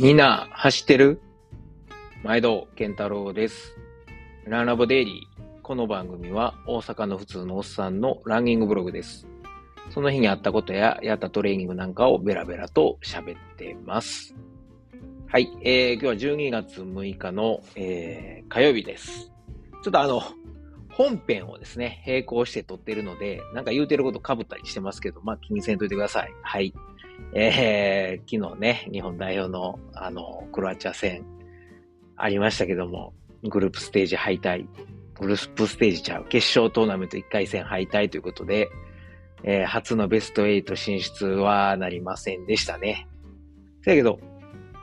みんな走ってる？毎度健太郎です。ランラボデイリー。この番組は大阪の普通のおっさんのランニングブログです。その日にあったことややったトレーニングなんかをベラベラと喋ってます。はい、えー、今日は12月6日の、えー、火曜日です。ちょっとあの、本編をですね、並行して撮ってるので、なんか言うてること被ったりしてますけど、まあ気にせんといてください。はい。えー、昨日ね、日本代表の、あの、クロアチア戦、ありましたけども、グループステージ敗退、グループステージちゃう、決勝トーナメント1回戦敗退ということで、えー、初のベスト8進出はなりませんでしたね。だけど、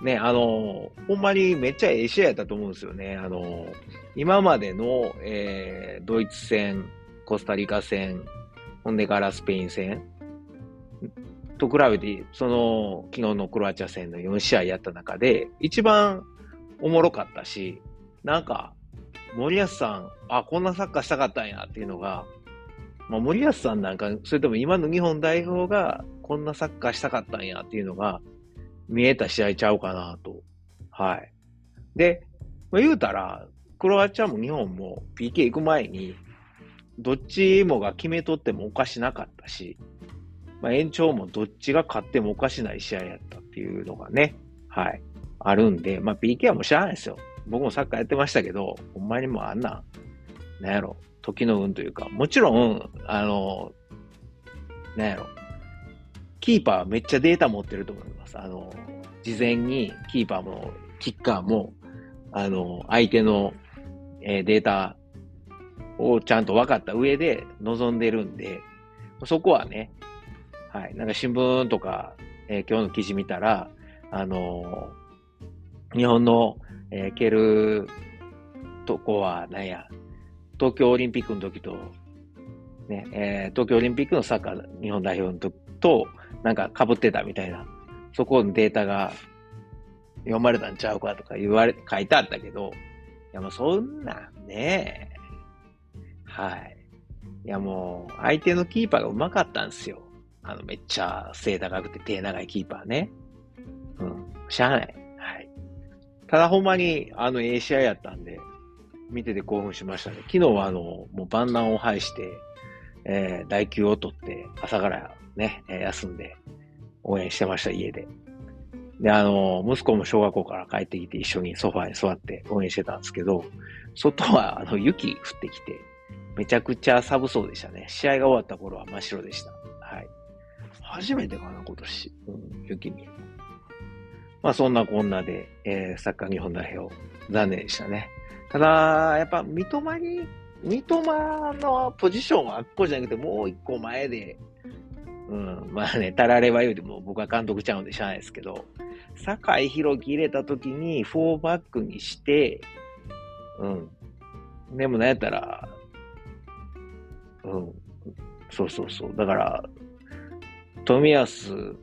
ね、あの、ほんまにめっちゃええ試合やったと思うんですよね。あの、今までの、えー、ドイツ戦、コスタリカ戦、ほんでからスペイン戦と比べて、その、昨日のクロアチア戦の4試合やった中で、一番おもろかったし、なんか、森保さん、あ、こんなサッカーしたかったんやっていうのが、まあ、森保さんなんか、それとも今の日本代表がこんなサッカーしたかったんやっていうのが見えた試合ちゃうかなと。はい。で、まあ、言うたら、クロアチアも日本も PK 行く前に、どっちもが決めとってもおかしなかったし、まあ、延長もどっちが勝ってもおかしない試合やったっていうのがね、はい、あるんで、まあ、PK はもうしゃあないですよ。僕もサッカーやってましたけど、ほんまにもうあんな、なんやろ、時の運というか、もちろん、あの、なんやろ、キーパーはめっちゃデータ持ってると思います。あの、事前にキーパーも、キッカーも、あの、相手の、えー、データをちゃんと分かった上で臨んでるんで、そこはね、はい。なんか新聞とか、えー、今日の記事見たら、あのー、日本の、えー、蹴るとこは、なんや、東京オリンピックの時と、ね、えー、東京オリンピックのサッカー日本代表の時と、なんか被ってたみたいな、そこのデータが読まれたんちゃうかとか言われ、書いてあったけど、いやもうそんなんね、はい。いやもう、相手のキーパーが上手かったんですよ。あの、めっちゃ背高くて手長いキーパーね。うん。しゃあない。はい。ただほんまに、あの、ええ試合やったんで、見てて興奮しましたね。昨日はあの、もう万難を排して、えー、代休を取って、朝からね、休んで、応援してました、家で。で、あの、息子も小学校から帰ってきて一緒にソファーに座って応援してたんですけど、外はあの、雪降ってきて、めちゃくちゃ寒そうでしたね。試合が終わった頃は真っ白でした。初めてかな、今年。うん、雪見。まあそんなこんなで、えー、サッカー日本代表、残念でしたね。ただ、やっぱ三笘に、三笘のポジションはあっこじゃなくてもう一個前で、うん、まあね、たられば言うても僕は監督ちゃうんでしゃあないですけど、酒井宏樹入れた時に4バックにして、うん。でもなんやったら、うん。そうそうそう。だから、富安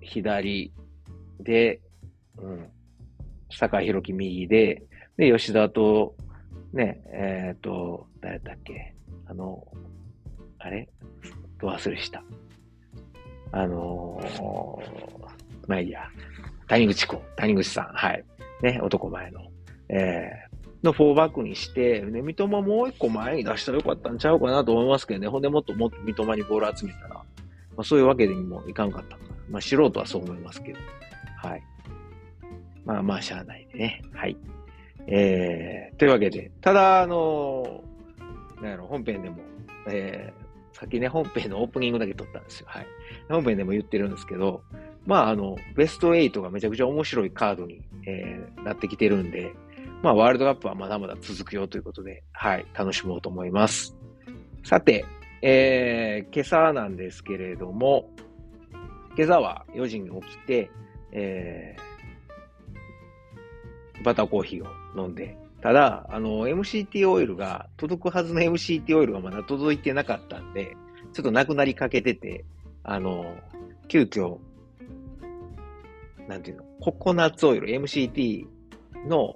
左で、うん。坂井宏樹右で、で、吉田と、ね、えっ、ー、と、誰だっけあの、あれ？ど忘れした。あのー、まあいいや。谷口子、谷口さん、はい。ね、男前の。えー、の4バックにして、ね、三笘もう一個前に出したらよかったんちゃうかなと思いますけどね。ほんでもっともっと三笘にボール集めたら、まあそういうわけにもいかんかったかな。まあ素人はそう思いますけど。はい。まあまあしゃあないでね。はい。えー、というわけで、ただ、あのー、なんやろ、本編でも、えー、さっきね、本編のオープニングだけ撮ったんですよ。はい。本編でも言ってるんですけど、まあ、あの、ベスト8がめちゃくちゃ面白いカードに、えー、なってきてるんで、まあ、ワールドカップはまだまだ続くよということで、はい、楽しもうと思います。さて、えー、今朝なんですけれども、今朝は4時に起きて、えー、バターコーヒーを飲んで、ただ、あの、MCT オイルが、届くはずの MCT オイルがまだ届いてなかったんで、ちょっとなくなりかけてて、あの、急遽、なんていうの、ココナッツオイル、MCT の、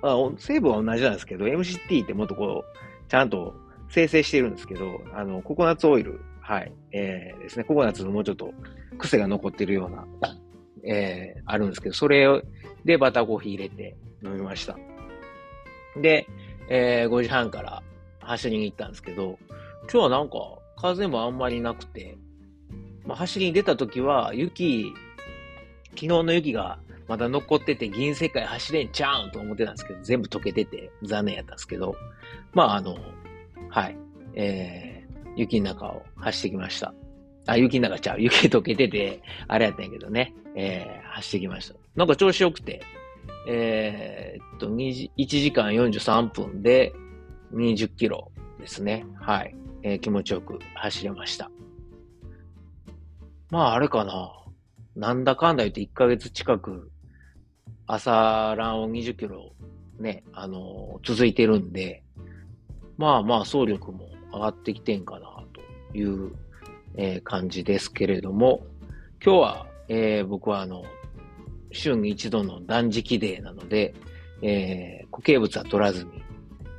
あ成分は同じなんですけど、MCT ってもっとこう、ちゃんと生成してるんですけど、あの、ココナッツオイル、はい、えー、ですね、ココナッツのもうちょっと癖が残ってるようなえー、あるんですけど、それでバターコーヒー入れて飲みました。で、えー、5時半から走りに行ったんですけど、今日はなんか風もあんまりなくて、まあ、走りに出た時は雪、昨日の雪がまだ残ってて銀世界走れんちゃうんと思ってたんですけど、全部溶けてて残念やったんですけど、まああの、はい、えー、雪の中を走ってきました。あ、雪の中ちゃう。雪溶けてて、あれやったんやけどね、えー、走ってきました。なんか調子良くて、えー、っと、1時間43分で20キロですね。はい。えー、気持ちよく走れました。まあ、あれかな。なんだかんだ言って1ヶ月近く朝ランを20キロね、あのー、続いてるんで、まあまあ、走力も上がってきてんかな、という、えー、感じですけれども、今日は、えー、僕はあの、週に一度の断食デーなので、えー、固形物は取らずに、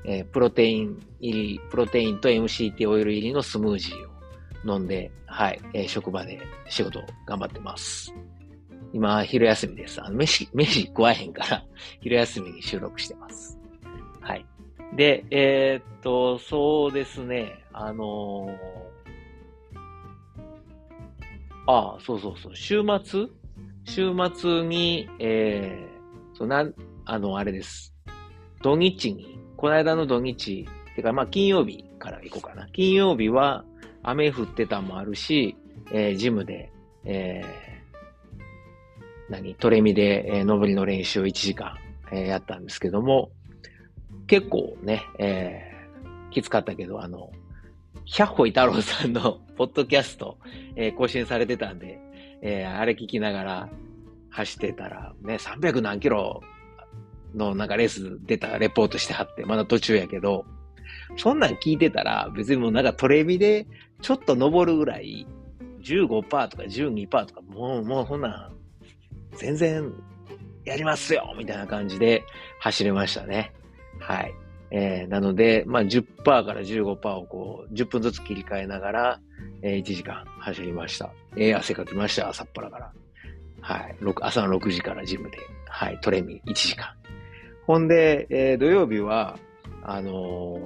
えー、プロテイン入り、プロテインと MCT オイル入りのスムージーを飲んで、はい、えー、職場で仕事頑張ってます。今、昼休みです。あの、飯、飯食わへんから、昼休みに収録してます。で、えー、っと、そうですね、あのー、ああ、そうそうそう、週末？週末に、えー、そうなん、あの、あれです。土日に、この間の土日、てか、まあ、金曜日から行こうかな。金曜日は、雨降ってたもあるし、えー、ジムで、えー、何、トレミで、えー、上りの練習を1時間、えー、やったんですけども、結構ね、えー、きつかったけど、あの、百歩太郎さんの ポッドキャスト、えー、更新されてたんで、えー、あれ聞きながら走ってたら、ね、300何キロのなんかレース出たレポートしてはって、まだ途中やけど、そんなん聞いてたら、別にもうなんかトレビでちょっと登るぐらい、15%とか12%とか、もう、もうそんなん全然やりますよみたいな感じで走れましたね。はい。えー、なので、まあ、10%から15%をこう、10分ずつ切り替えながら、えー、1時間走りました。えー、汗かきました、朝っぱらから。はい。朝の6時からジムで、はい、トレミ1時間。ほんで、えー、土曜日は、あの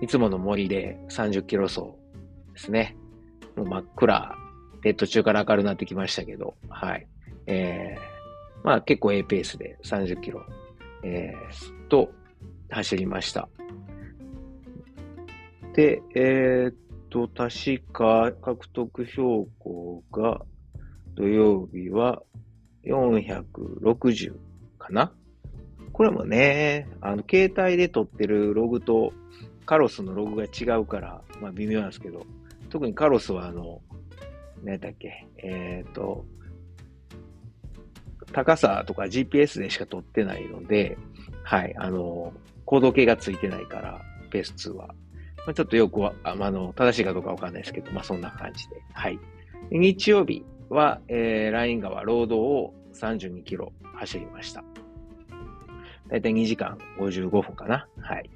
ー、いつもの森で30キロ走ですね。もう真っ暗で途中から明るくなってきましたけど、はい。えー、まあ結構 A ペースで30キロ、えー、と走りました。で、えー、っと、確か獲得標高が土曜日は460かなこれもね、あの、携帯で撮ってるログとカロスのログが違うから、まあ微妙なんですけど、特にカロスはあの、何だっけ、えっ、と、高さとか GPS でしか撮ってないので、はい、あの、行動計がついてないから、ペース2は。まあ、ちょっとよくは、あの、正しいかどうかわかんないですけど、まあそんな感じで。はい。日曜日は、えー、ライン川ロードを32キロ走りました。だいたい2時間55分かな。はい。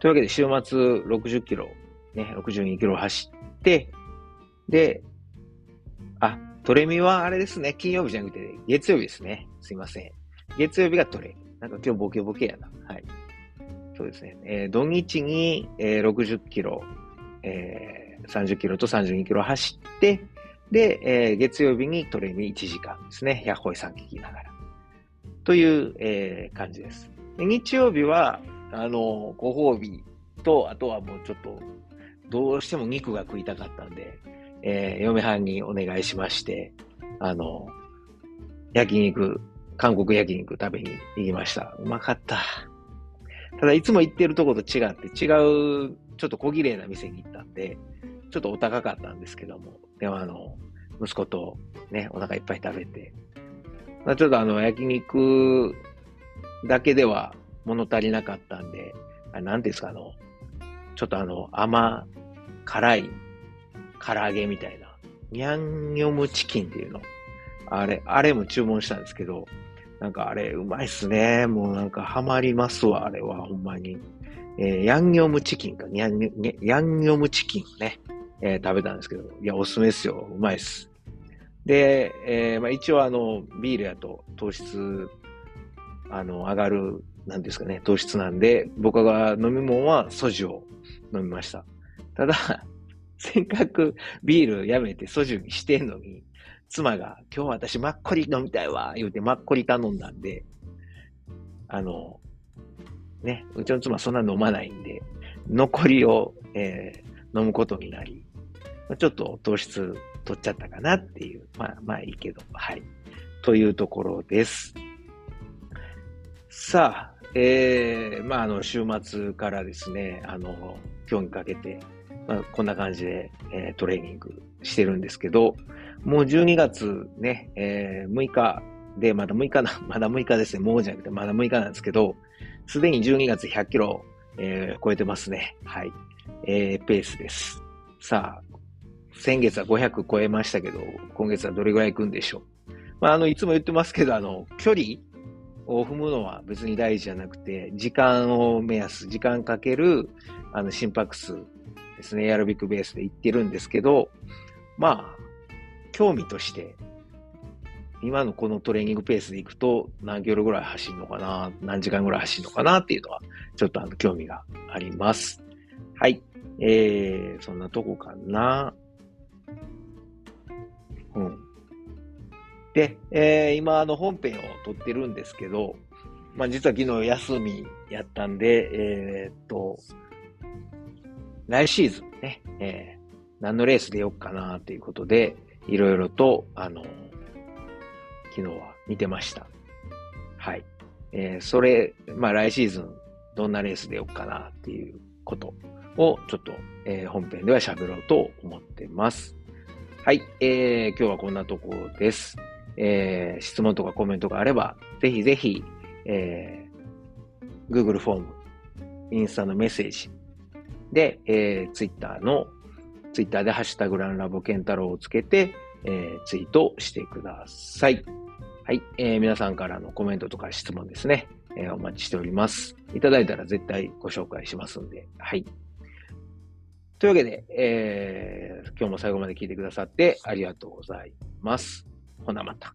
というわけで週末60キロ、ね、62キロ走って、で、トレミはあれですね。金曜日じゃなくて、月曜日ですね。すいません。月曜日がトレミ。なんか今日ボケボケやな。はい。そうですね。えー、土日に、えー、60キロ、えー、30キロと32キロ走って、で、えー、月曜日にトレミ1時間ですね。百歩井さん聞きながら。という、えー、感じです。で日曜日は、あの、ご褒美と、あとはもうちょっと、どうしても肉が食いたかったんで、えー、嫁はんにお願いしまして、あの、焼肉、韓国焼肉食べに行きました。うまかった。ただ、いつも行ってるとこと違って、違う、ちょっと小綺麗な店に行ったんで、ちょっとお高かったんですけども、でもあの、息子とね、お腹いっぱい食べて、まあ、ちょっとあの、焼肉だけでは物足りなかったんで、あなんていうんですか、あの、ちょっとあの、甘、辛い唐揚げみたいな、ニャンニョムチキンっていうの。あれ、あれも注文したんですけど、なんかあれ、うまいっすね。もうなんかハマりますわ、あれは、ほんまに。えー、ヤンニョムチキンか、ヤンニョヤンニョムチキンね、えー、食べたんですけど、いや、おすすめですよ。うまいっす。で、えー、まあ一応あの、ビールやと糖質、あの、上がる、なんですかね、糖質なんで、僕が飲み物はソジを飲みました。ただ、せっかくビールやめてソジュにしてんのに、妻が今日私マッコリ飲みたいわ、言うてマッコリ頼んだんで、あの、ね、うちの妻そんな飲まないんで、残りを、えー、飲むことになり、ちょっと糖質取っちゃったかなっていう。まあ、まあいいけど、はい。というところです。さあ、えー、まあ、あの、週末からですね、あの、今日にかけて、まあ、こんな感じで、えー、トレーニングしてるんですけど、もう12月ね、えー、6日で、まだ6日な、まだ6日ですね、もうじゃなくて、まだ6日なんですけど、すでに12月100キロ、えー、超えてますね。はい。えー、ペースです。さあ、先月は500超えましたけど、今月はどれぐらい行くんでしょう？まあ、あの、いつも言ってますけど、あの、距離を踏むのは別に大事じゃなくて、時間を目安、時間かける、あの、心拍数ですね、エアロビックベースで言ってるんですけど、まあ、興味として、今のこのトレーニングペースでいくと何キロぐらい走るのかな、何時間ぐらい走るのかなっていうのは、ちょっとあの、興味があります。はい。えー、そんなとこかな。うん。で、えー、今、あの、本編を撮ってるんですけど、まあ、実は昨日休みやったんで、えー、っと、来シーズンね、えー、何のレースでよっかなということで、いろいろと、あの、昨日は見てました。はい。えー、それ、まあ来シーズンどんなレースでよっかなっていうことをちょっと、えー、本編では喋ろうと思ってます。はい、えー、今日はこんなところです。えー、質問とかコメントがあれば、ぜひぜひ、えー、Google フォーム、インスタのメッセージで、えー、Twitter の、Twitter でハッシュタグランラボケンタロウをつけて、えー、ツイートしてください。はい、えー、皆さんからのコメントとか質問ですね、えー、お待ちしております。いただいたら絶対ご紹介しますんで、はい。というわけで、えー、今日も最後まで聞いてくださってありがとうございます。ほなまた。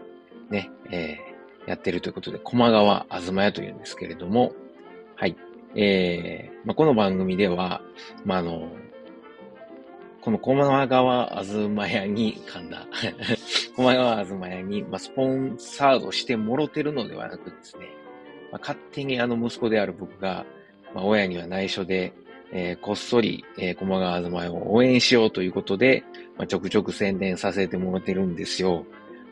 ね、えやってるということで、駒川あずま屋というんですけれども、はい。えー、まあ、この番組では、まあ、あの、この駒川あずま屋に、噛んだ。駒川あずま屋に、まあ、スポンサードしてもろてるのではなくですね、まあ、勝手にあの息子である僕が、まあ、親には内緒で、えー、こっそり、えー、駒川あずま屋を応援しようということで、まあ、ちょくちょく宣伝させてもらってるんですよ。